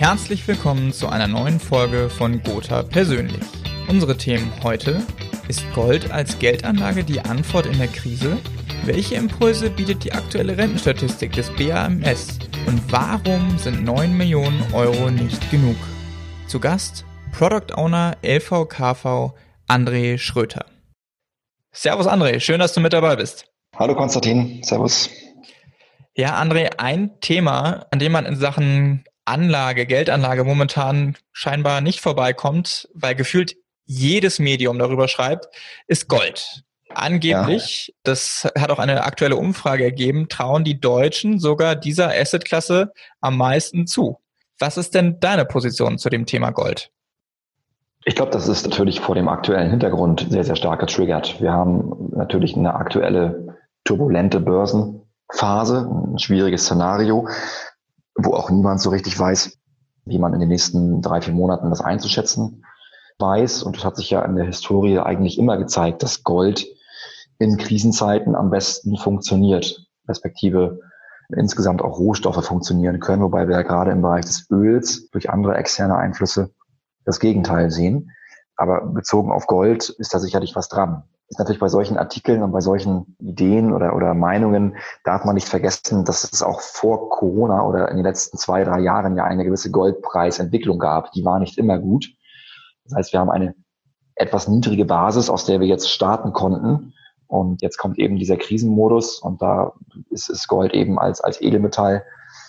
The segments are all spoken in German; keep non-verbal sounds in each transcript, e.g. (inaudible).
Herzlich willkommen zu einer neuen Folge von Gotha Persönlich. Unsere Themen heute ist Gold als Geldanlage die Antwort in der Krise? Welche Impulse bietet die aktuelle Rentenstatistik des BAMS? Und warum sind 9 Millionen Euro nicht genug? Zu Gast Product Owner LVKV André Schröter. Servus André, schön, dass du mit dabei bist. Hallo Konstantin, Servus. Ja, André, ein Thema, an dem man in Sachen Anlage, Geldanlage momentan scheinbar nicht vorbeikommt, weil gefühlt jedes Medium darüber schreibt, ist Gold. Angeblich, ja. das hat auch eine aktuelle Umfrage ergeben, trauen die Deutschen sogar dieser Assetklasse am meisten zu. Was ist denn deine Position zu dem Thema Gold? Ich glaube, das ist natürlich vor dem aktuellen Hintergrund sehr, sehr stark getriggert. Wir haben natürlich eine aktuelle turbulente Börsenphase, ein schwieriges Szenario wo auch niemand so richtig weiß, wie man in den nächsten drei, vier Monaten das einzuschätzen weiß. Und es hat sich ja in der Historie eigentlich immer gezeigt, dass Gold in Krisenzeiten am besten funktioniert, respektive insgesamt auch Rohstoffe funktionieren können, wobei wir ja gerade im Bereich des Öls durch andere externe Einflüsse das Gegenteil sehen. Aber bezogen auf Gold ist da sicherlich was dran ist natürlich bei solchen Artikeln und bei solchen Ideen oder, oder Meinungen darf man nicht vergessen, dass es auch vor Corona oder in den letzten zwei, drei Jahren ja eine gewisse Goldpreisentwicklung gab. Die war nicht immer gut. Das heißt, wir haben eine etwas niedrige Basis, aus der wir jetzt starten konnten. Und jetzt kommt eben dieser Krisenmodus und da ist, ist Gold eben als, als Edelmetall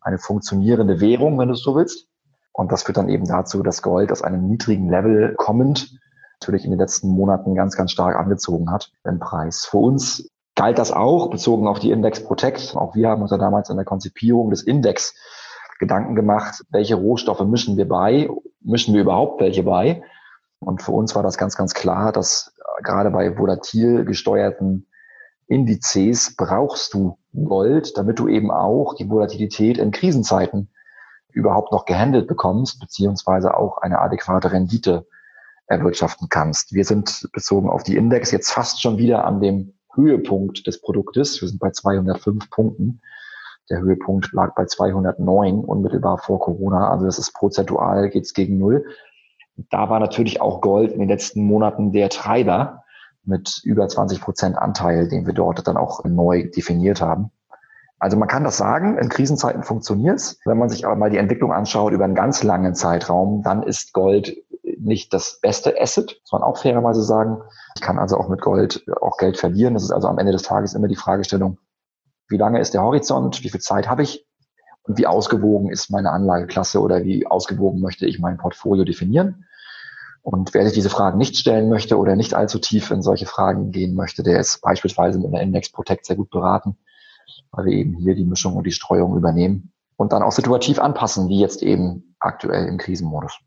eine funktionierende Währung, wenn du es so willst. Und das führt dann eben dazu, dass Gold aus einem niedrigen Level kommend natürlich in den letzten Monaten ganz, ganz stark angezogen hat im Preis. Für uns galt das auch, bezogen auf die Index Protect. Auch wir haben uns ja damals in der Konzipierung des Index Gedanken gemacht, welche Rohstoffe mischen wir bei, mischen wir überhaupt welche bei. Und für uns war das ganz, ganz klar, dass gerade bei volatil gesteuerten Indizes brauchst du Gold, damit du eben auch die Volatilität in Krisenzeiten überhaupt noch gehandelt bekommst, beziehungsweise auch eine adäquate Rendite erwirtschaften kannst. Wir sind bezogen auf die Index jetzt fast schon wieder an dem Höhepunkt des Produktes. Wir sind bei 205 Punkten. Der Höhepunkt lag bei 209 unmittelbar vor Corona. Also das ist prozentual geht's gegen Null. Da war natürlich auch Gold in den letzten Monaten der Treiber mit über 20 Prozent Anteil, den wir dort dann auch neu definiert haben. Also man kann das sagen, in Krisenzeiten funktioniert's. Wenn man sich aber mal die Entwicklung anschaut über einen ganz langen Zeitraum, dann ist Gold nicht das beste Asset, muss man auch fairerweise sagen. Ich kann also auch mit Gold auch Geld verlieren. Das ist also am Ende des Tages immer die Fragestellung, wie lange ist der Horizont, wie viel Zeit habe ich und wie ausgewogen ist meine Anlageklasse oder wie ausgewogen möchte ich mein Portfolio definieren. Und wer sich diese Fragen nicht stellen möchte oder nicht allzu tief in solche Fragen gehen möchte, der ist beispielsweise in der Index Protect sehr gut beraten, weil wir eben hier die Mischung und die Streuung übernehmen und dann auch situativ anpassen, wie jetzt eben aktuell im Krisenmodus.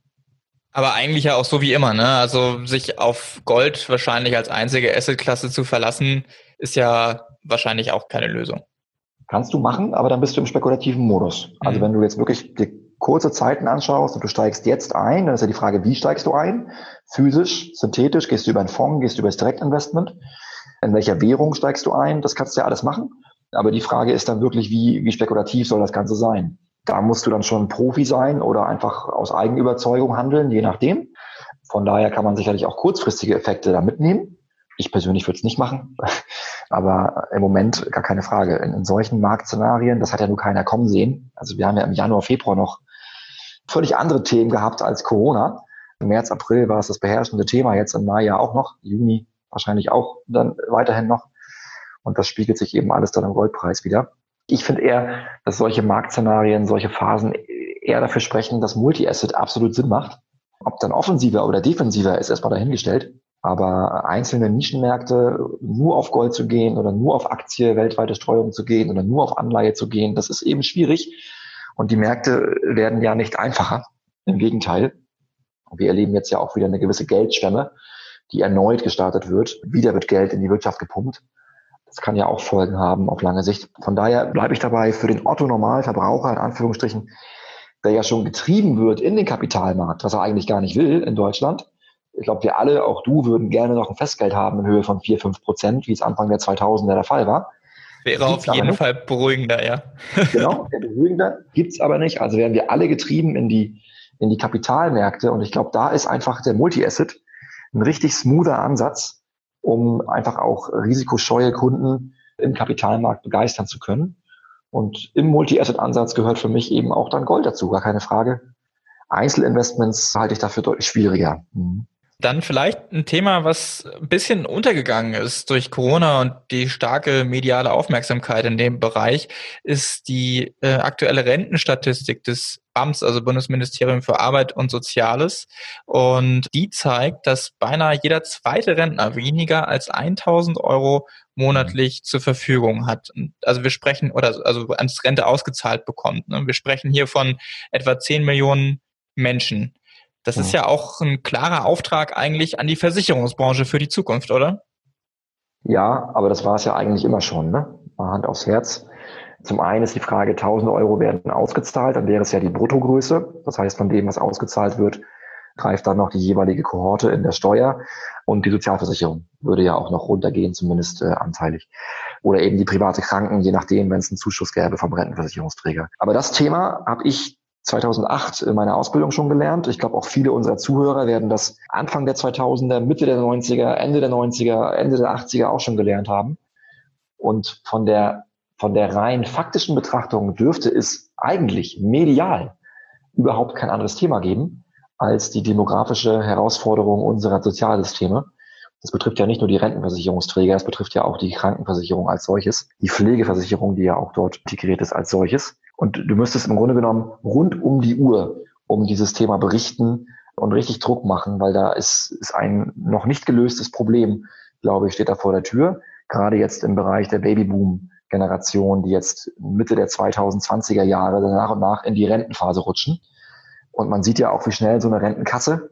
Aber eigentlich ja auch so wie immer, ne? Also sich auf Gold wahrscheinlich als einzige Assetklasse zu verlassen, ist ja wahrscheinlich auch keine Lösung. Kannst du machen, aber dann bist du im spekulativen Modus. Also mhm. wenn du jetzt wirklich die kurze Zeiten anschaust und du steigst jetzt ein, dann ist ja die Frage, wie steigst du ein? Physisch, synthetisch, gehst du über einen Fonds, gehst du über das Direktinvestment? In welcher Währung steigst du ein? Das kannst du ja alles machen. Aber die Frage ist dann wirklich, wie, wie spekulativ soll das Ganze sein? Da musst du dann schon Profi sein oder einfach aus Eigenüberzeugung handeln, je nachdem. Von daher kann man sicherlich auch kurzfristige Effekte da mitnehmen. Ich persönlich würde es nicht machen, (laughs) aber im Moment gar keine Frage. In, in solchen Marktszenarien, das hat ja nur keiner kommen sehen. Also wir haben ja im Januar, Februar noch völlig andere Themen gehabt als Corona. Im März, April war es das beherrschende Thema, jetzt im Mai ja auch noch, Juni wahrscheinlich auch dann weiterhin noch. Und das spiegelt sich eben alles dann im Goldpreis wieder. Ich finde eher, dass solche Marktszenarien, solche Phasen eher dafür sprechen, dass Multi-Asset absolut Sinn macht. Ob dann offensiver oder defensiver ist erstmal dahingestellt. Aber einzelne Nischenmärkte nur auf Gold zu gehen oder nur auf Aktie, weltweite Streuung zu gehen oder nur auf Anleihe zu gehen, das ist eben schwierig. Und die Märkte werden ja nicht einfacher. Im Gegenteil. Wir erleben jetzt ja auch wieder eine gewisse Geldschwemme, die erneut gestartet wird. Wieder wird Geld in die Wirtschaft gepumpt. Das kann ja auch Folgen haben auf lange Sicht. Von daher bleibe ich dabei für den Otto-Normalverbraucher in Anführungsstrichen, der ja schon getrieben wird in den Kapitalmarkt, was er eigentlich gar nicht will in Deutschland. Ich glaube, wir alle, auch du, würden gerne noch ein Festgeld haben in Höhe von vier fünf Prozent, wie es Anfang der 2000er der Fall war. Wäre auf jeden Fall beruhigender, ja. (laughs) genau, beruhigender gibt's aber nicht. Also werden wir alle getrieben in die, in die Kapitalmärkte. Und ich glaube, da ist einfach der Multi-Asset ein richtig smoother Ansatz, um einfach auch risikoscheue Kunden im Kapitalmarkt begeistern zu können. Und im Multi-Asset-Ansatz gehört für mich eben auch dann Gold dazu, gar keine Frage. Einzelinvestments halte ich dafür deutlich schwieriger. Mhm. Dann vielleicht ein Thema, was ein bisschen untergegangen ist durch Corona und die starke mediale Aufmerksamkeit in dem Bereich, ist die äh, aktuelle Rentenstatistik des BAMS, also Bundesministerium für Arbeit und Soziales. Und die zeigt, dass beinahe jeder zweite Rentner weniger als 1000 Euro monatlich zur Verfügung hat. Also wir sprechen, oder also als Rente ausgezahlt bekommt. Ne? Wir sprechen hier von etwa 10 Millionen Menschen. Das ja. ist ja auch ein klarer Auftrag eigentlich an die Versicherungsbranche für die Zukunft, oder? Ja, aber das war es ja eigentlich immer schon, ne? Mal Hand aufs Herz. Zum einen ist die Frage, 1000 Euro werden ausgezahlt, dann wäre es ja die Bruttogröße. Das heißt, von dem, was ausgezahlt wird, greift dann noch die jeweilige Kohorte in der Steuer und die Sozialversicherung würde ja auch noch runtergehen, zumindest äh, anteilig. Oder eben die private Kranken, je nachdem, wenn es einen Zuschuss gäbe vom Rentenversicherungsträger. Aber das Thema habe ich 2008 in meiner Ausbildung schon gelernt. Ich glaube, auch viele unserer Zuhörer werden das Anfang der 2000er, Mitte der 90er, Ende der 90er, Ende der 80er auch schon gelernt haben. Und von der, von der rein faktischen Betrachtung dürfte es eigentlich medial überhaupt kein anderes Thema geben als die demografische Herausforderung unserer Sozialsysteme. Das betrifft ja nicht nur die Rentenversicherungsträger, es betrifft ja auch die Krankenversicherung als solches, die Pflegeversicherung, die ja auch dort integriert ist als solches. Und du müsstest im Grunde genommen rund um die Uhr um dieses Thema berichten und richtig Druck machen, weil da ist, ist ein noch nicht gelöstes Problem, glaube ich, steht da vor der Tür. Gerade jetzt im Bereich der Babyboom-Generation, die jetzt Mitte der 2020er Jahre nach und nach in die Rentenphase rutschen. Und man sieht ja auch, wie schnell so eine Rentenkasse,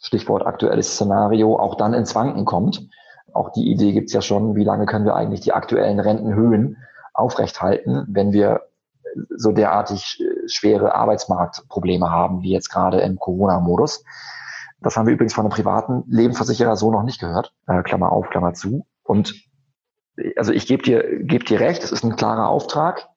Stichwort aktuelles Szenario, auch dann ins Wanken kommt. Auch die Idee gibt's ja schon, wie lange können wir eigentlich die aktuellen Rentenhöhen aufrechthalten, wenn wir so derartig äh, schwere Arbeitsmarktprobleme haben, wie jetzt gerade im Corona-Modus. Das haben wir übrigens von einem privaten Lebensversicherer so noch nicht gehört. Äh, Klammer auf, Klammer zu. Und äh, also ich gebe dir, geb dir recht, es ist ein klarer Auftrag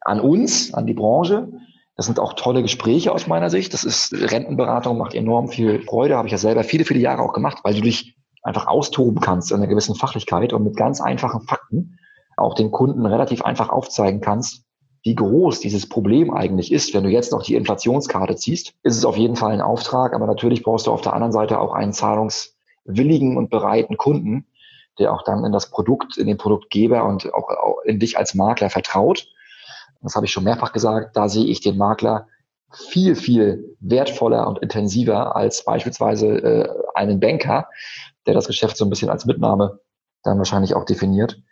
an uns, an die Branche. Das sind auch tolle Gespräche aus meiner Sicht. Das ist Rentenberatung, macht enorm viel Freude, habe ich ja selber viele, viele Jahre auch gemacht, weil du dich einfach austoben kannst in einer gewissen Fachlichkeit und mit ganz einfachen Fakten auch den Kunden relativ einfach aufzeigen kannst, wie groß dieses Problem eigentlich ist, wenn du jetzt noch die Inflationskarte ziehst, ist es auf jeden Fall ein Auftrag, aber natürlich brauchst du auf der anderen Seite auch einen zahlungswilligen und bereiten Kunden, der auch dann in das Produkt, in den Produktgeber und auch in dich als Makler vertraut. Das habe ich schon mehrfach gesagt, da sehe ich den Makler viel, viel wertvoller und intensiver als beispielsweise äh, einen Banker, der das Geschäft so ein bisschen als Mitnahme dann wahrscheinlich auch definiert.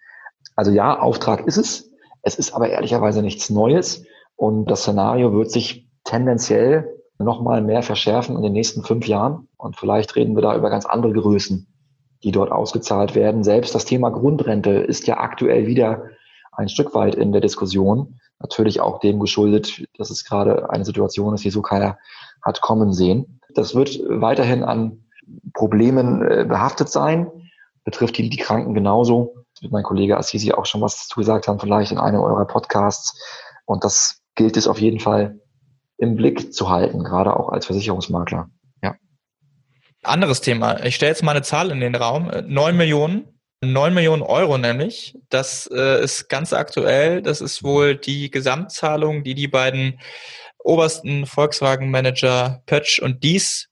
Also ja, Auftrag ist es, es ist aber ehrlicherweise nichts Neues und das Szenario wird sich tendenziell nochmal mehr verschärfen in den nächsten fünf Jahren. Und vielleicht reden wir da über ganz andere Größen, die dort ausgezahlt werden. Selbst das Thema Grundrente ist ja aktuell wieder ein Stück weit in der Diskussion. Natürlich auch dem geschuldet, dass es gerade eine Situation ist, die so keiner hat kommen sehen. Das wird weiterhin an Problemen äh, behaftet sein, betrifft die, die Kranken genauso mit meinem Kollege Assisi auch schon was dazu gesagt haben, vielleicht in einem eurer Podcasts. Und das gilt es auf jeden Fall im Blick zu halten, gerade auch als Versicherungsmakler. Ja. Anderes Thema. Ich stelle jetzt mal eine Zahl in den Raum. Neun Millionen. Neun Millionen Euro nämlich. Das äh, ist ganz aktuell. Das ist wohl die Gesamtzahlung, die die beiden obersten Volkswagen-Manager Pötsch und Dies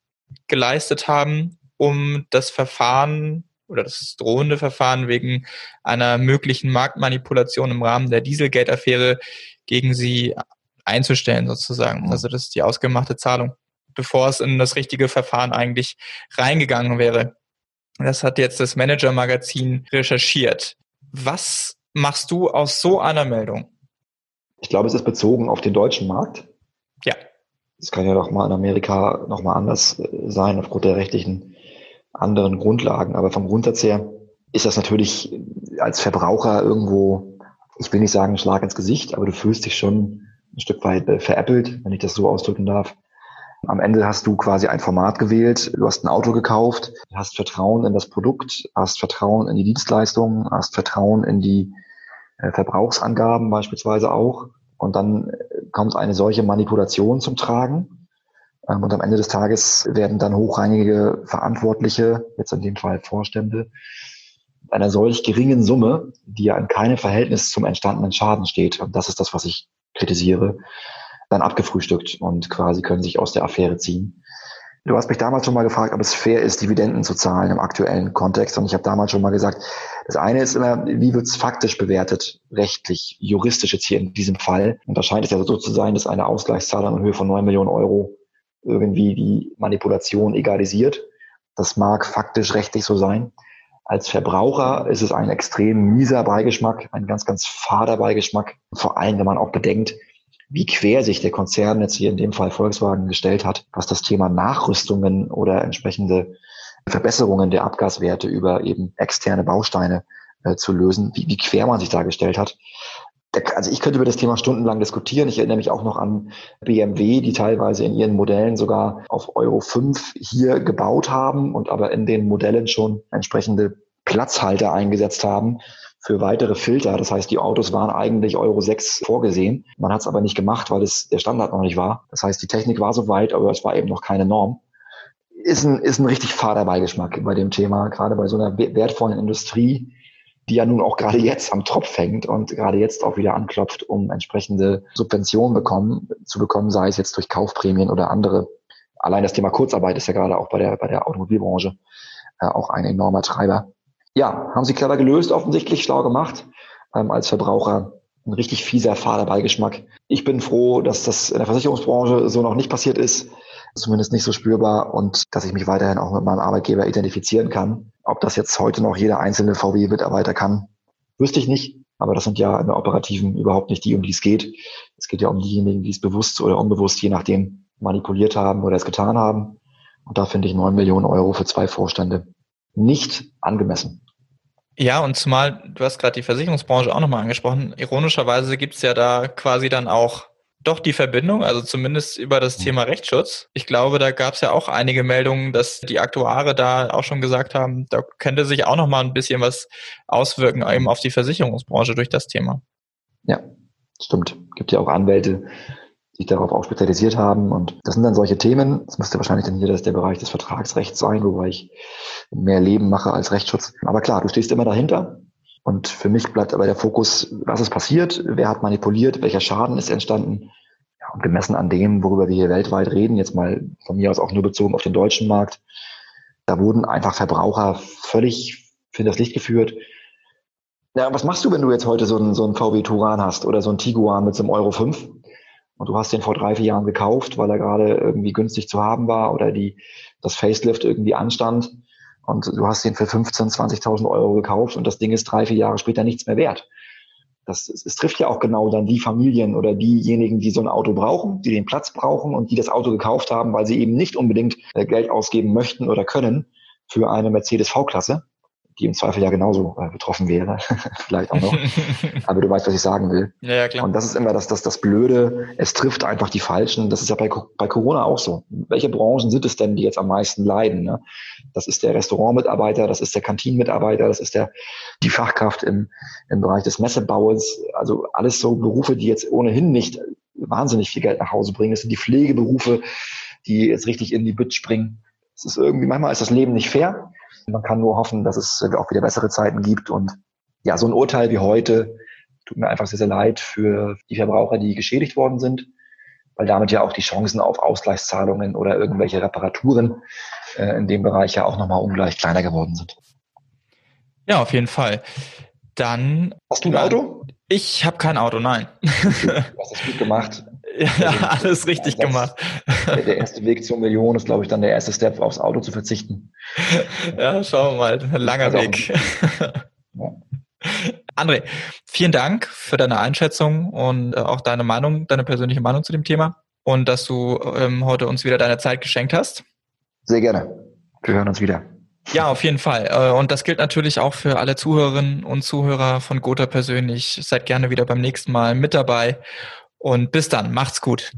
geleistet haben, um das Verfahren oder das drohende Verfahren wegen einer möglichen Marktmanipulation im Rahmen der Dieselgate-Affäre gegen sie einzustellen sozusagen. Mhm. Also das ist die ausgemachte Zahlung, bevor es in das richtige Verfahren eigentlich reingegangen wäre. Das hat jetzt das Manager-Magazin recherchiert. Was machst du aus so einer Meldung? Ich glaube, es ist bezogen auf den deutschen Markt. Ja. Es kann ja doch mal in Amerika noch mal anders äh, sein aufgrund der rechtlichen anderen Grundlagen. Aber vom Grundsatz her ist das natürlich als Verbraucher irgendwo, ich will nicht sagen Schlag ins Gesicht, aber du fühlst dich schon ein Stück weit äh, veräppelt, wenn ich das so ausdrücken darf. Am Ende hast du quasi ein Format gewählt, du hast ein Auto gekauft, hast Vertrauen in das Produkt, hast Vertrauen in die Dienstleistung, hast Vertrauen in die äh, Verbrauchsangaben beispielsweise auch. Und dann kommt eine solche Manipulation zum Tragen. Ähm, und am Ende des Tages werden dann hochrangige Verantwortliche, jetzt in dem Fall Vorstände, einer solch geringen Summe, die ja in keinem Verhältnis zum entstandenen Schaden steht, und das ist das, was ich kritisiere, dann abgefrühstückt und quasi können sich aus der Affäre ziehen. Du hast mich damals schon mal gefragt, ob es fair ist, Dividenden zu zahlen im aktuellen Kontext. Und ich habe damals schon mal gesagt, das eine ist immer, wie wird es faktisch bewertet, rechtlich, juristisch jetzt hier in diesem Fall. Und da scheint es ja so zu sein, dass eine Ausgleichszahlung in Höhe von neun Millionen Euro irgendwie die Manipulation egalisiert. Das mag faktisch rechtlich so sein. Als Verbraucher ist es ein extrem mieser Beigeschmack, ein ganz, ganz fader Beigeschmack. Vor allem, wenn man auch bedenkt, wie quer sich der Konzern jetzt hier in dem Fall Volkswagen gestellt hat, was das Thema Nachrüstungen oder entsprechende Verbesserungen der Abgaswerte über eben externe Bausteine äh, zu lösen, wie, wie quer man sich da gestellt hat also ich könnte über das Thema stundenlang diskutieren. Ich erinnere mich auch noch an BMW, die teilweise in ihren Modellen sogar auf Euro 5 hier gebaut haben und aber in den Modellen schon entsprechende Platzhalter eingesetzt haben für weitere Filter. Das heißt, die Autos waren eigentlich Euro 6 vorgesehen. Man hat es aber nicht gemacht, weil es der Standard noch nicht war. Das heißt, die Technik war so weit, aber es war eben noch keine Norm. Ist ein, ist ein richtig fader Beigeschmack bei dem Thema, gerade bei so einer wertvollen Industrie, die ja nun auch gerade jetzt am Tropf hängt und gerade jetzt auch wieder anklopft, um entsprechende Subventionen bekommen, zu bekommen, sei es jetzt durch Kaufprämien oder andere. Allein das Thema Kurzarbeit ist ja gerade auch bei der, bei der Automobilbranche äh, auch ein enormer Treiber. Ja, haben sie clever gelöst, offensichtlich schlau gemacht. Ähm, als Verbraucher ein richtig fieser, fader Beigeschmack. Ich bin froh, dass das in der Versicherungsbranche so noch nicht passiert ist zumindest nicht so spürbar und dass ich mich weiterhin auch mit meinem Arbeitgeber identifizieren kann. Ob das jetzt heute noch jeder einzelne VW-Mitarbeiter kann, wüsste ich nicht. Aber das sind ja in der Operativen überhaupt nicht die, um die es geht. Es geht ja um diejenigen, die es bewusst oder unbewusst, je nachdem, manipuliert haben oder es getan haben. Und da finde ich neun Millionen Euro für zwei Vorstände nicht angemessen. Ja, und zumal, du hast gerade die Versicherungsbranche auch nochmal angesprochen. Ironischerweise gibt es ja da quasi dann auch doch die Verbindung, also zumindest über das mhm. Thema Rechtsschutz. Ich glaube, da gab es ja auch einige Meldungen, dass die Aktuare da auch schon gesagt haben, da könnte sich auch noch mal ein bisschen was auswirken eben auf die Versicherungsbranche durch das Thema. Ja, stimmt. Gibt ja auch Anwälte, die sich darauf auch spezialisiert haben. Und das sind dann solche Themen. Das müsste wahrscheinlich dann hier das der Bereich des Vertragsrechts sein, wobei ich mehr Leben mache als Rechtsschutz. Aber klar, du stehst immer dahinter. Und für mich bleibt aber der Fokus, was ist passiert, wer hat manipuliert, welcher Schaden ist entstanden. Ja, und gemessen an dem, worüber wir hier weltweit reden, jetzt mal von mir aus auch nur bezogen auf den deutschen Markt, da wurden einfach Verbraucher völlig für das Licht geführt. Ja, was machst du, wenn du jetzt heute so einen, so einen VW Turan hast oder so einen Tiguan mit so einem Euro 5 und du hast den vor drei, vier Jahren gekauft, weil er gerade irgendwie günstig zu haben war oder die, das Facelift irgendwie anstand und du hast den für 15.000, 20.000 Euro gekauft und das Ding ist drei, vier Jahre später nichts mehr wert. Das, es, trifft ja auch genau dann die Familien oder diejenigen, die so ein Auto brauchen, die den Platz brauchen und die das Auto gekauft haben, weil sie eben nicht unbedingt äh, Geld ausgeben möchten oder können für eine Mercedes V-Klasse, die im Zweifel ja genauso äh, betroffen wäre, (laughs) vielleicht auch noch. (laughs) Aber du weißt, was ich sagen will. Ja, ja, klar. Und das ist immer das, das, das Blöde. Es trifft einfach die Falschen. Das ist ja bei, bei Corona auch so. Welche Branchen sind es denn, die jetzt am meisten leiden? Ne? Das ist der Restaurantmitarbeiter, das ist der Kantinenmitarbeiter, das ist der, die Fachkraft im, im Bereich des Messebaues. Also alles so Berufe, die jetzt ohnehin nicht wahnsinnig viel Geld nach Hause bringen. Das sind die Pflegeberufe, die jetzt richtig in die Bütt springen. Es ist irgendwie, manchmal ist das Leben nicht fair. Man kann nur hoffen, dass es auch wieder bessere Zeiten gibt. Und ja, so ein Urteil wie heute tut mir einfach sehr, sehr leid für die Verbraucher, die geschädigt worden sind, weil damit ja auch die Chancen auf Ausgleichszahlungen oder irgendwelche Reparaturen äh, in dem Bereich ja auch nochmal ungleich kleiner geworden sind. Ja, auf jeden Fall. Dann. Hast du ein Auto? Ich habe kein Auto, nein. (laughs) Du hast das gut gemacht. Ja, alles richtig Einsatz. gemacht. Der erste Weg zur Million ist, glaube ich, dann der erste Step, aufs Auto zu verzichten. (laughs) Ja, schauen wir mal. Ein langer Weg. Ja. (laughs) André, vielen Dank für deine Einschätzung und äh, auch deine Meinung, deine persönliche Meinung zu dem Thema und dass du ähm, heute uns wieder deine Zeit geschenkt hast. Sehr gerne. Wir hören uns wieder. Ja, auf jeden Fall. Äh, und das gilt natürlich auch für alle Zuhörerinnen und Zuhörer von Gotha persönlich. Seid gerne wieder beim nächsten Mal mit dabei und bis dann, macht's gut.